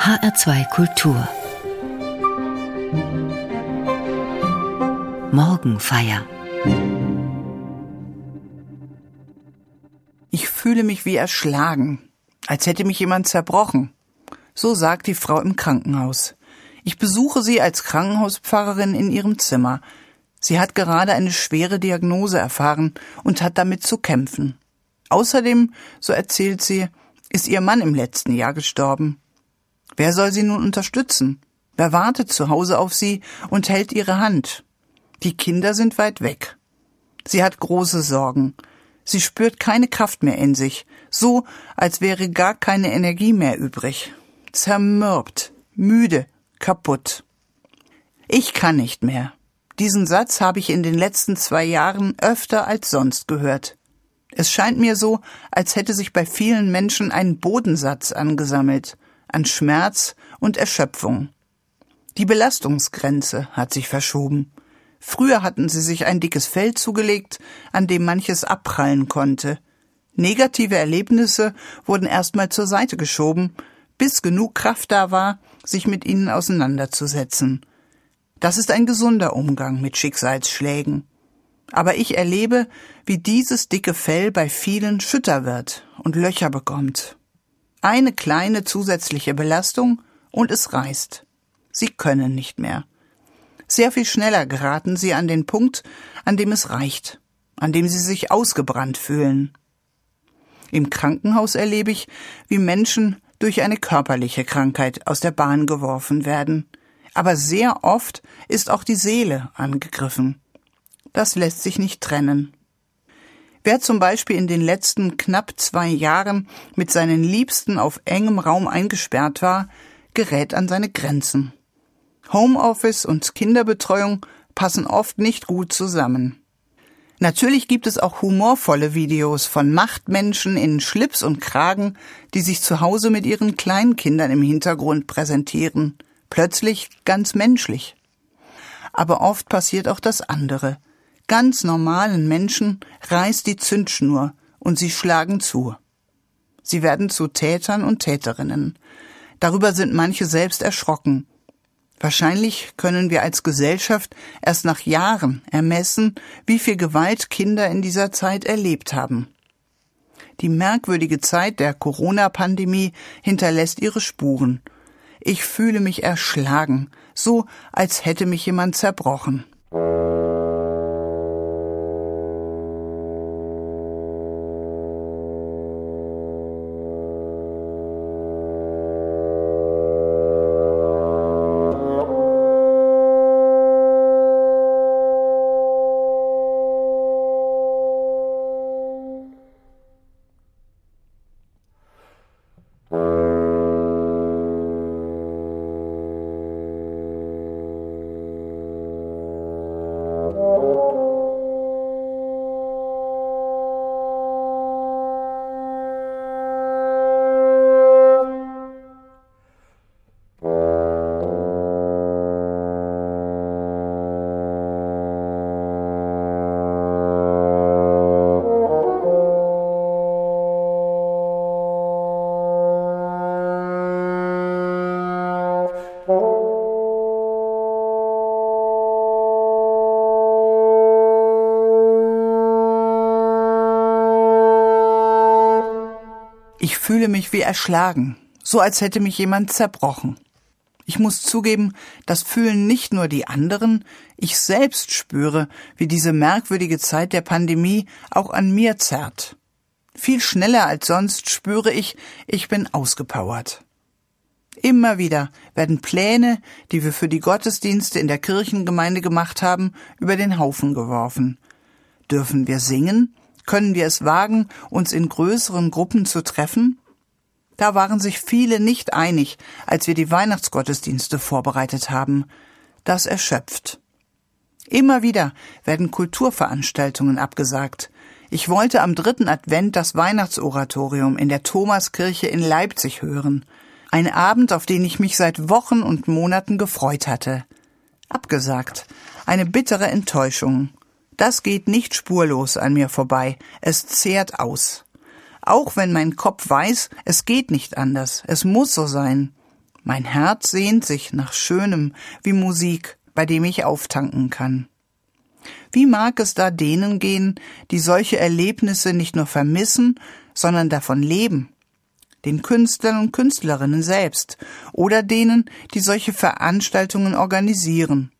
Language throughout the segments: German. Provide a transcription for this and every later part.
HR2 Kultur Morgenfeier Ich fühle mich wie erschlagen, als hätte mich jemand zerbrochen. So sagt die Frau im Krankenhaus. Ich besuche sie als Krankenhauspfarrerin in ihrem Zimmer. Sie hat gerade eine schwere Diagnose erfahren und hat damit zu kämpfen. Außerdem, so erzählt sie, ist ihr Mann im letzten Jahr gestorben. Wer soll sie nun unterstützen? Wer wartet zu Hause auf sie und hält ihre Hand? Die Kinder sind weit weg. Sie hat große Sorgen. Sie spürt keine Kraft mehr in sich, so als wäre gar keine Energie mehr übrig. Zermürbt, müde, kaputt. Ich kann nicht mehr. Diesen Satz habe ich in den letzten zwei Jahren öfter als sonst gehört. Es scheint mir so, als hätte sich bei vielen Menschen ein Bodensatz angesammelt an Schmerz und Erschöpfung. Die Belastungsgrenze hat sich verschoben. Früher hatten sie sich ein dickes Fell zugelegt, an dem manches abprallen konnte. Negative Erlebnisse wurden erstmal zur Seite geschoben, bis genug Kraft da war, sich mit ihnen auseinanderzusetzen. Das ist ein gesunder Umgang mit Schicksalsschlägen. Aber ich erlebe, wie dieses dicke Fell bei vielen schütter wird und Löcher bekommt. Eine kleine zusätzliche Belastung und es reißt. Sie können nicht mehr. Sehr viel schneller geraten sie an den Punkt, an dem es reicht, an dem sie sich ausgebrannt fühlen. Im Krankenhaus erlebe ich, wie Menschen durch eine körperliche Krankheit aus der Bahn geworfen werden. Aber sehr oft ist auch die Seele angegriffen. Das lässt sich nicht trennen. Wer zum Beispiel in den letzten knapp zwei Jahren mit seinen Liebsten auf engem Raum eingesperrt war, gerät an seine Grenzen. Homeoffice und Kinderbetreuung passen oft nicht gut zusammen. Natürlich gibt es auch humorvolle Videos von Machtmenschen in Schlips und Kragen, die sich zu Hause mit ihren Kleinkindern im Hintergrund präsentieren. Plötzlich ganz menschlich. Aber oft passiert auch das andere – Ganz normalen Menschen reißt die Zündschnur und sie schlagen zu. Sie werden zu Tätern und Täterinnen. Darüber sind manche selbst erschrocken. Wahrscheinlich können wir als Gesellschaft erst nach Jahren ermessen, wie viel Gewalt Kinder in dieser Zeit erlebt haben. Die merkwürdige Zeit der Corona-Pandemie hinterlässt ihre Spuren. Ich fühle mich erschlagen, so als hätte mich jemand zerbrochen. Ich fühle mich wie erschlagen, so als hätte mich jemand zerbrochen. Ich muss zugeben, das fühlen nicht nur die anderen, ich selbst spüre, wie diese merkwürdige Zeit der Pandemie auch an mir zerrt. Viel schneller als sonst spüre ich, ich bin ausgepowert. Immer wieder werden Pläne, die wir für die Gottesdienste in der Kirchengemeinde gemacht haben, über den Haufen geworfen. Dürfen wir singen? Können wir es wagen, uns in größeren Gruppen zu treffen? Da waren sich viele nicht einig, als wir die Weihnachtsgottesdienste vorbereitet haben. Das erschöpft. Immer wieder werden Kulturveranstaltungen abgesagt. Ich wollte am dritten Advent das Weihnachtsoratorium in der Thomaskirche in Leipzig hören. Ein Abend, auf den ich mich seit Wochen und Monaten gefreut hatte. Abgesagt. Eine bittere Enttäuschung. Das geht nicht spurlos an mir vorbei. Es zehrt aus. Auch wenn mein Kopf weiß, es geht nicht anders. Es muss so sein. Mein Herz sehnt sich nach Schönem wie Musik, bei dem ich auftanken kann. Wie mag es da denen gehen, die solche Erlebnisse nicht nur vermissen, sondern davon leben? Den Künstlern und Künstlerinnen selbst oder denen, die solche Veranstaltungen organisieren.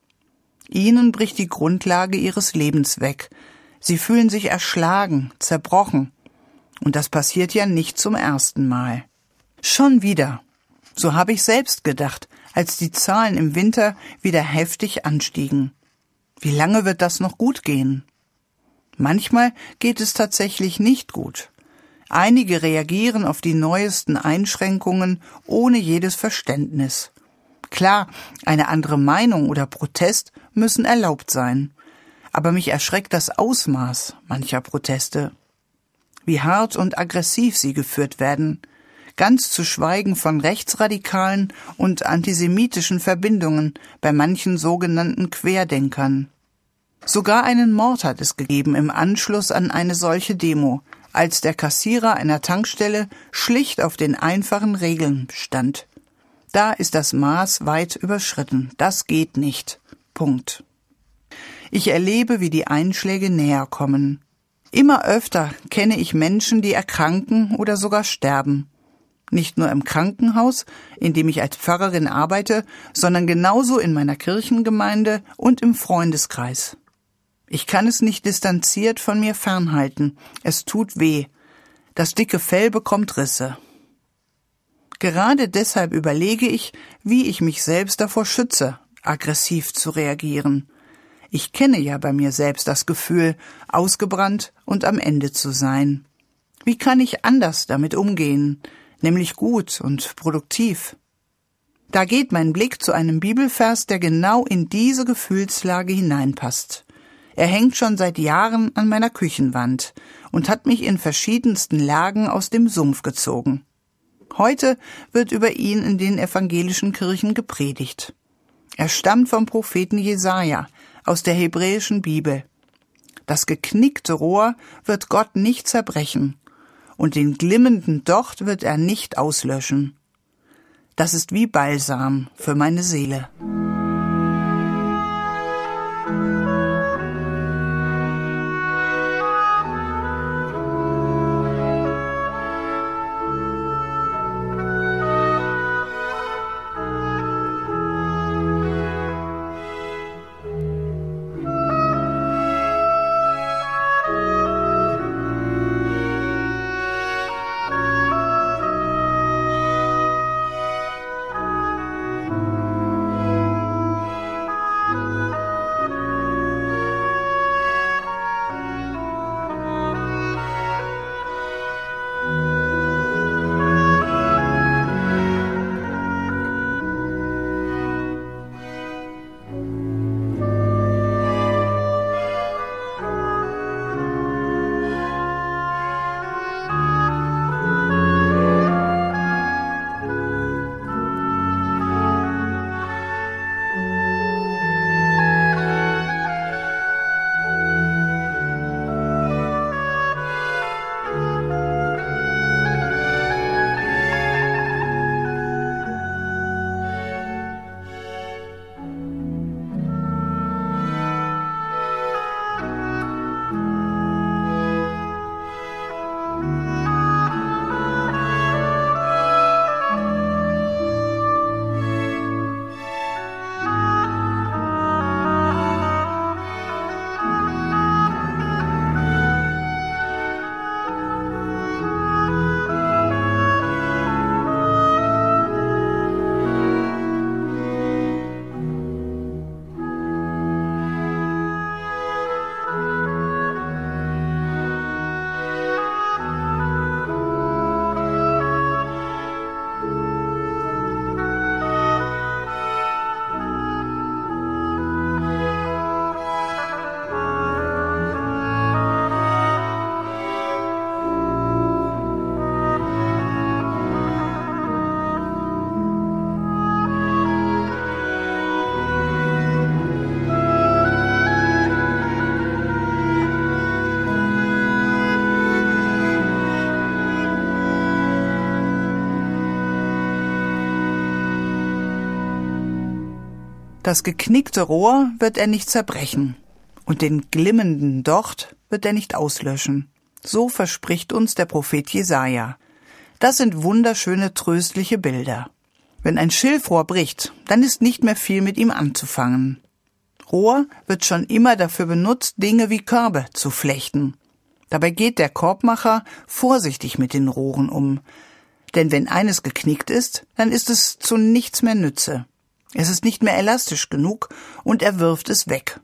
Ihnen bricht die Grundlage ihres Lebens weg. Sie fühlen sich erschlagen, zerbrochen. Und das passiert ja nicht zum ersten Mal. Schon wieder. So habe ich selbst gedacht, als die Zahlen im Winter wieder heftig anstiegen. Wie lange wird das noch gut gehen? Manchmal geht es tatsächlich nicht gut. Einige reagieren auf die neuesten Einschränkungen ohne jedes Verständnis. Klar, eine andere Meinung oder Protest müssen erlaubt sein. Aber mich erschreckt das Ausmaß mancher Proteste. Wie hart und aggressiv sie geführt werden, ganz zu schweigen von rechtsradikalen und antisemitischen Verbindungen bei manchen sogenannten Querdenkern. Sogar einen Mord hat es gegeben im Anschluss an eine solche Demo, als der Kassierer einer Tankstelle schlicht auf den einfachen Regeln bestand. Da ist das Maß weit überschritten. Das geht nicht. Punkt. Ich erlebe, wie die Einschläge näher kommen. Immer öfter kenne ich Menschen, die erkranken oder sogar sterben nicht nur im Krankenhaus, in dem ich als Pfarrerin arbeite, sondern genauso in meiner Kirchengemeinde und im Freundeskreis. Ich kann es nicht distanziert von mir fernhalten. Es tut weh. Das dicke Fell bekommt Risse. Gerade deshalb überlege ich, wie ich mich selbst davor schütze, aggressiv zu reagieren. Ich kenne ja bei mir selbst das Gefühl, ausgebrannt und am Ende zu sein. Wie kann ich anders damit umgehen? nämlich gut und produktiv. Da geht mein Blick zu einem Bibelvers, der genau in diese Gefühlslage hineinpasst. Er hängt schon seit Jahren an meiner Küchenwand und hat mich in verschiedensten Lagen aus dem Sumpf gezogen. Heute wird über ihn in den evangelischen Kirchen gepredigt. Er stammt vom Propheten Jesaja aus der hebräischen Bibel. Das geknickte Rohr wird Gott nicht zerbrechen, und den glimmenden Docht wird er nicht auslöschen. Das ist wie Balsam für meine Seele. Das geknickte Rohr wird er nicht zerbrechen, und den glimmenden Docht wird er nicht auslöschen. So verspricht uns der Prophet Jesaja. Das sind wunderschöne, tröstliche Bilder. Wenn ein Schilfrohr bricht, dann ist nicht mehr viel mit ihm anzufangen. Rohr wird schon immer dafür benutzt, Dinge wie Körbe zu flechten. Dabei geht der Korbmacher vorsichtig mit den Rohren um. Denn wenn eines geknickt ist, dann ist es zu nichts mehr Nütze. Es ist nicht mehr elastisch genug und er wirft es weg.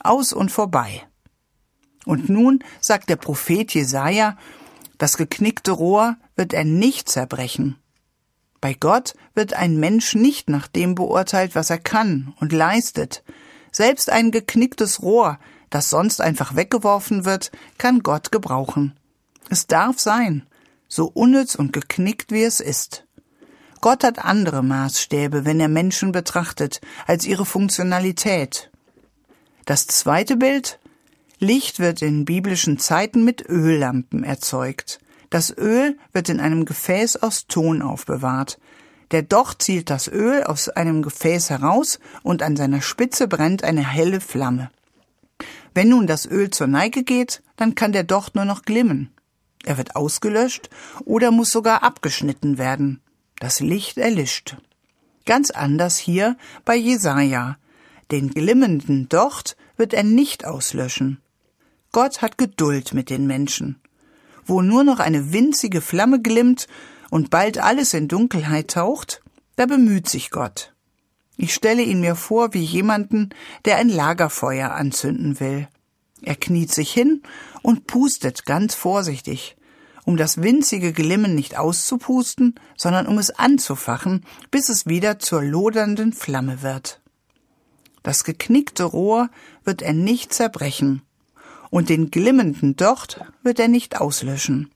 Aus und vorbei. Und nun sagt der Prophet Jesaja, das geknickte Rohr wird er nicht zerbrechen. Bei Gott wird ein Mensch nicht nach dem beurteilt, was er kann und leistet. Selbst ein geknicktes Rohr, das sonst einfach weggeworfen wird, kann Gott gebrauchen. Es darf sein, so unnütz und geknickt wie es ist. Gott hat andere Maßstäbe, wenn er Menschen betrachtet, als ihre Funktionalität. Das zweite Bild Licht wird in biblischen Zeiten mit Öllampen erzeugt. Das Öl wird in einem Gefäß aus Ton aufbewahrt. Der Docht zielt das Öl aus einem Gefäß heraus und an seiner Spitze brennt eine helle Flamme. Wenn nun das Öl zur Neige geht, dann kann der Docht nur noch glimmen. Er wird ausgelöscht oder muss sogar abgeschnitten werden. Das Licht erlischt. Ganz anders hier bei Jesaja. Den glimmenden Docht wird er nicht auslöschen. Gott hat Geduld mit den Menschen. Wo nur noch eine winzige Flamme glimmt und bald alles in Dunkelheit taucht, da bemüht sich Gott. Ich stelle ihn mir vor wie jemanden, der ein Lagerfeuer anzünden will. Er kniet sich hin und pustet ganz vorsichtig, um das winzige Glimmen nicht auszupusten, sondern um es anzufachen, bis es wieder zur lodernden Flamme wird. Das geknickte Rohr wird er nicht zerbrechen, und den glimmenden Docht wird er nicht auslöschen.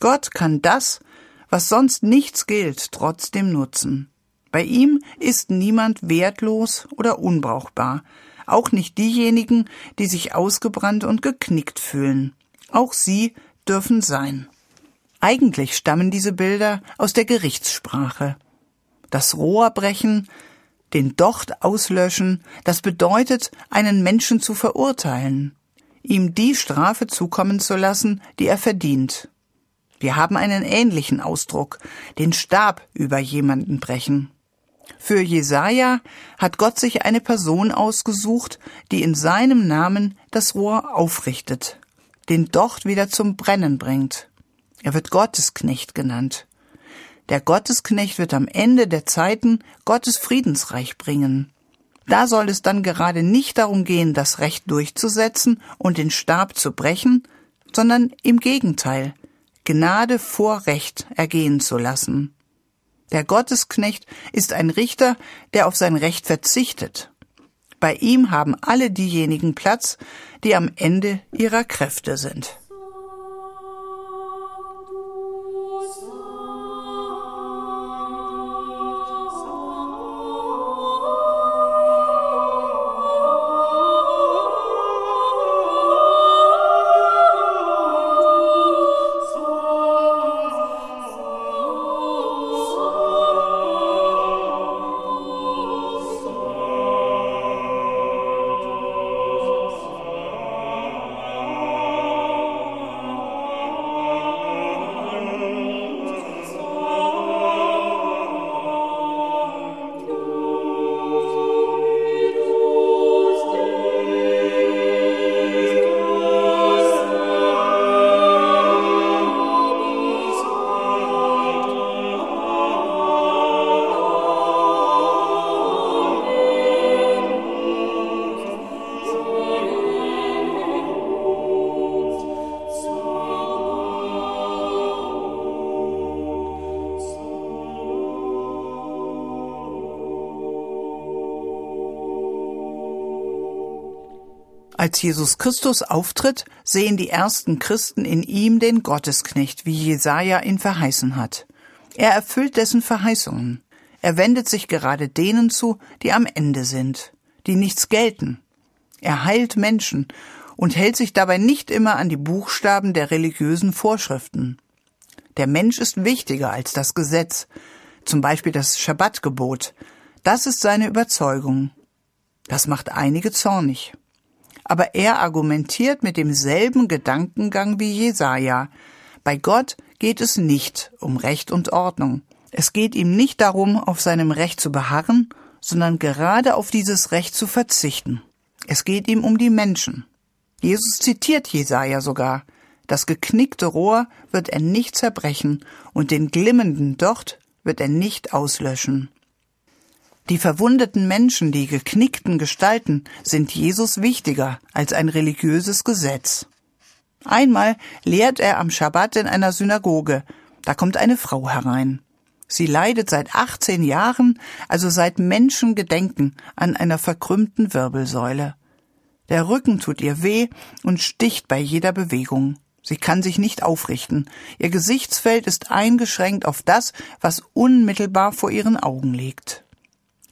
Gott kann das, was sonst nichts gilt, trotzdem nutzen. Bei ihm ist niemand wertlos oder unbrauchbar, auch nicht diejenigen, die sich ausgebrannt und geknickt fühlen. Auch sie dürfen sein. Eigentlich stammen diese Bilder aus der Gerichtssprache. Das Rohr brechen, den Docht auslöschen, das bedeutet, einen Menschen zu verurteilen, ihm die Strafe zukommen zu lassen, die er verdient. Wir haben einen ähnlichen Ausdruck, den Stab über jemanden brechen. Für Jesaja hat Gott sich eine Person ausgesucht, die in seinem Namen das Rohr aufrichtet, den Docht wieder zum Brennen bringt. Er wird Gottesknecht genannt. Der Gottesknecht wird am Ende der Zeiten Gottes Friedensreich bringen. Da soll es dann gerade nicht darum gehen, das Recht durchzusetzen und den Stab zu brechen, sondern im Gegenteil, Gnade vor Recht ergehen zu lassen. Der Gottesknecht ist ein Richter, der auf sein Recht verzichtet. Bei ihm haben alle diejenigen Platz, die am Ende ihrer Kräfte sind. Als Jesus Christus auftritt, sehen die ersten Christen in ihm den Gottesknecht, wie Jesaja ihn verheißen hat. Er erfüllt dessen Verheißungen. Er wendet sich gerade denen zu, die am Ende sind, die nichts gelten. Er heilt Menschen und hält sich dabei nicht immer an die Buchstaben der religiösen Vorschriften. Der Mensch ist wichtiger als das Gesetz, zum Beispiel das Schabbatgebot. Das ist seine Überzeugung. Das macht einige zornig. Aber er argumentiert mit demselben Gedankengang wie Jesaja. Bei Gott geht es nicht um Recht und Ordnung. Es geht ihm nicht darum, auf seinem Recht zu beharren, sondern gerade auf dieses Recht zu verzichten. Es geht ihm um die Menschen. Jesus zitiert Jesaja sogar. Das geknickte Rohr wird er nicht zerbrechen und den glimmenden Docht wird er nicht auslöschen. Die verwundeten Menschen, die geknickten Gestalten, sind Jesus wichtiger als ein religiöses Gesetz. Einmal lehrt er am Schabbat in einer Synagoge. Da kommt eine Frau herein. Sie leidet seit 18 Jahren, also seit Menschengedenken, an einer verkrümmten Wirbelsäule. Der Rücken tut ihr weh und sticht bei jeder Bewegung. Sie kann sich nicht aufrichten. Ihr Gesichtsfeld ist eingeschränkt auf das, was unmittelbar vor ihren Augen liegt.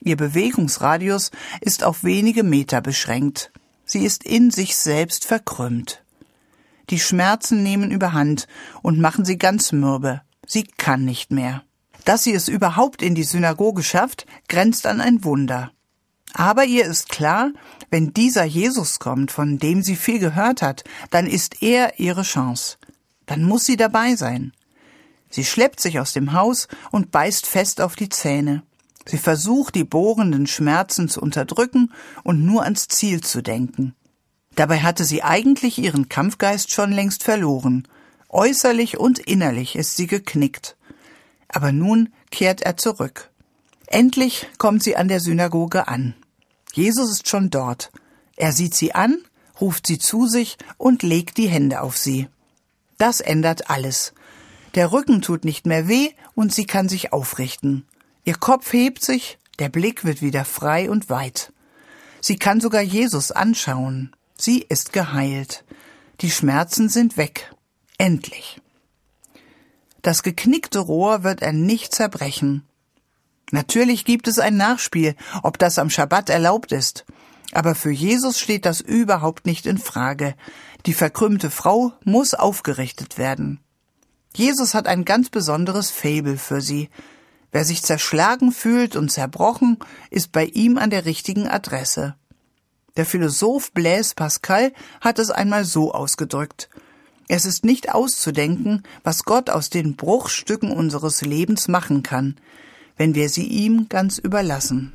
Ihr Bewegungsradius ist auf wenige Meter beschränkt. Sie ist in sich selbst verkrümmt. Die Schmerzen nehmen überhand und machen sie ganz mürbe. Sie kann nicht mehr. Dass sie es überhaupt in die Synagoge schafft, grenzt an ein Wunder. Aber ihr ist klar, wenn dieser Jesus kommt, von dem sie viel gehört hat, dann ist er ihre Chance. Dann muss sie dabei sein. Sie schleppt sich aus dem Haus und beißt fest auf die Zähne. Sie versucht, die bohrenden Schmerzen zu unterdrücken und nur ans Ziel zu denken. Dabei hatte sie eigentlich ihren Kampfgeist schon längst verloren. Äußerlich und innerlich ist sie geknickt. Aber nun kehrt er zurück. Endlich kommt sie an der Synagoge an. Jesus ist schon dort. Er sieht sie an, ruft sie zu sich und legt die Hände auf sie. Das ändert alles. Der Rücken tut nicht mehr weh und sie kann sich aufrichten. Ihr Kopf hebt sich, der Blick wird wieder frei und weit. Sie kann sogar Jesus anschauen. Sie ist geheilt. Die Schmerzen sind weg. Endlich. Das geknickte Rohr wird er nicht zerbrechen. Natürlich gibt es ein Nachspiel, ob das am Schabbat erlaubt ist. Aber für Jesus steht das überhaupt nicht in Frage. Die verkrümmte Frau muss aufgerichtet werden. Jesus hat ein ganz besonderes Fabel für sie. Wer sich zerschlagen fühlt und zerbrochen, ist bei ihm an der richtigen Adresse. Der Philosoph Blaise Pascal hat es einmal so ausgedrückt. Es ist nicht auszudenken, was Gott aus den Bruchstücken unseres Lebens machen kann, wenn wir sie ihm ganz überlassen.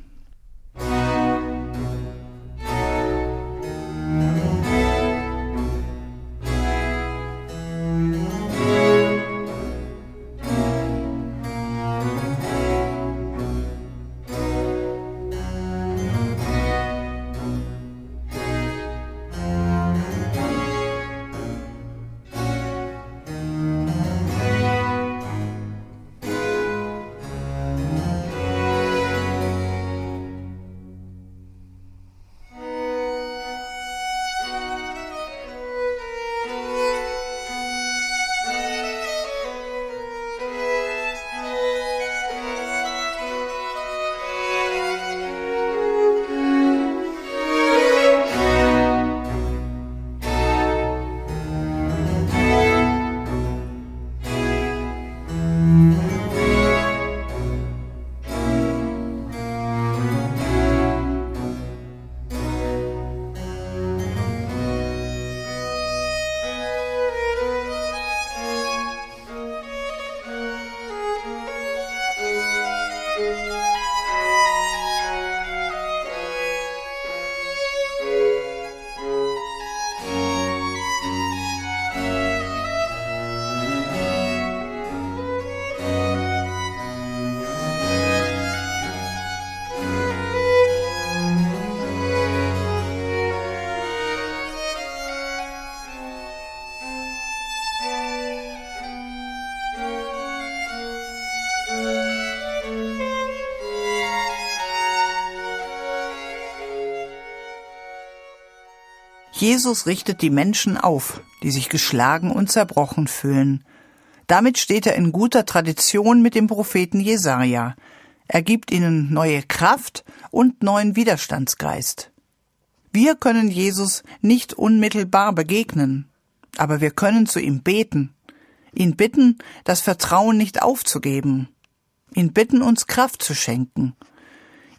Jesus richtet die Menschen auf, die sich geschlagen und zerbrochen fühlen. Damit steht er in guter Tradition mit dem Propheten Jesaja. Er gibt ihnen neue Kraft und neuen Widerstandsgeist. Wir können Jesus nicht unmittelbar begegnen, aber wir können zu ihm beten, ihn bitten, das Vertrauen nicht aufzugeben, ihn bitten, uns Kraft zu schenken,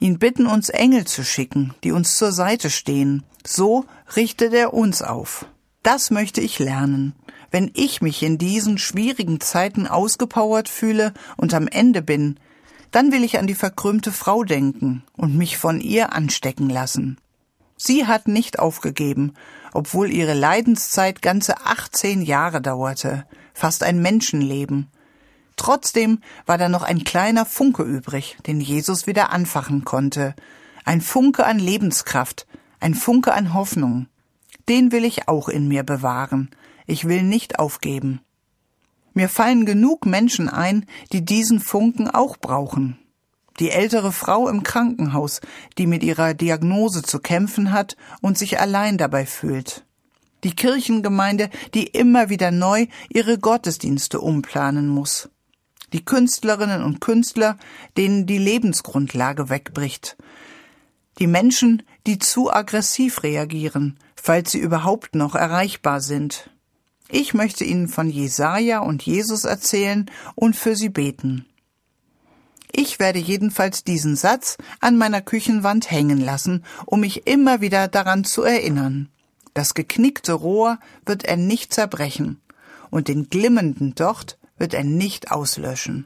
ihn bitten, uns Engel zu schicken, die uns zur Seite stehen. So richtet er uns auf. Das möchte ich lernen. Wenn ich mich in diesen schwierigen Zeiten ausgepowert fühle und am Ende bin, dann will ich an die verkrümmte Frau denken und mich von ihr anstecken lassen. Sie hat nicht aufgegeben, obwohl ihre Leidenszeit ganze 18 Jahre dauerte, fast ein Menschenleben. Trotzdem war da noch ein kleiner Funke übrig, den Jesus wieder anfachen konnte. Ein Funke an Lebenskraft, ein Funke an Hoffnung. Den will ich auch in mir bewahren. Ich will nicht aufgeben. Mir fallen genug Menschen ein, die diesen Funken auch brauchen. Die ältere Frau im Krankenhaus, die mit ihrer Diagnose zu kämpfen hat und sich allein dabei fühlt. Die Kirchengemeinde, die immer wieder neu ihre Gottesdienste umplanen muss die Künstlerinnen und Künstler, denen die Lebensgrundlage wegbricht, die Menschen, die zu aggressiv reagieren, falls sie überhaupt noch erreichbar sind. Ich möchte Ihnen von Jesaja und Jesus erzählen und für Sie beten. Ich werde jedenfalls diesen Satz an meiner Küchenwand hängen lassen, um mich immer wieder daran zu erinnern. Das geknickte Rohr wird er nicht zerbrechen, und den glimmenden Docht wird er nicht auslöschen.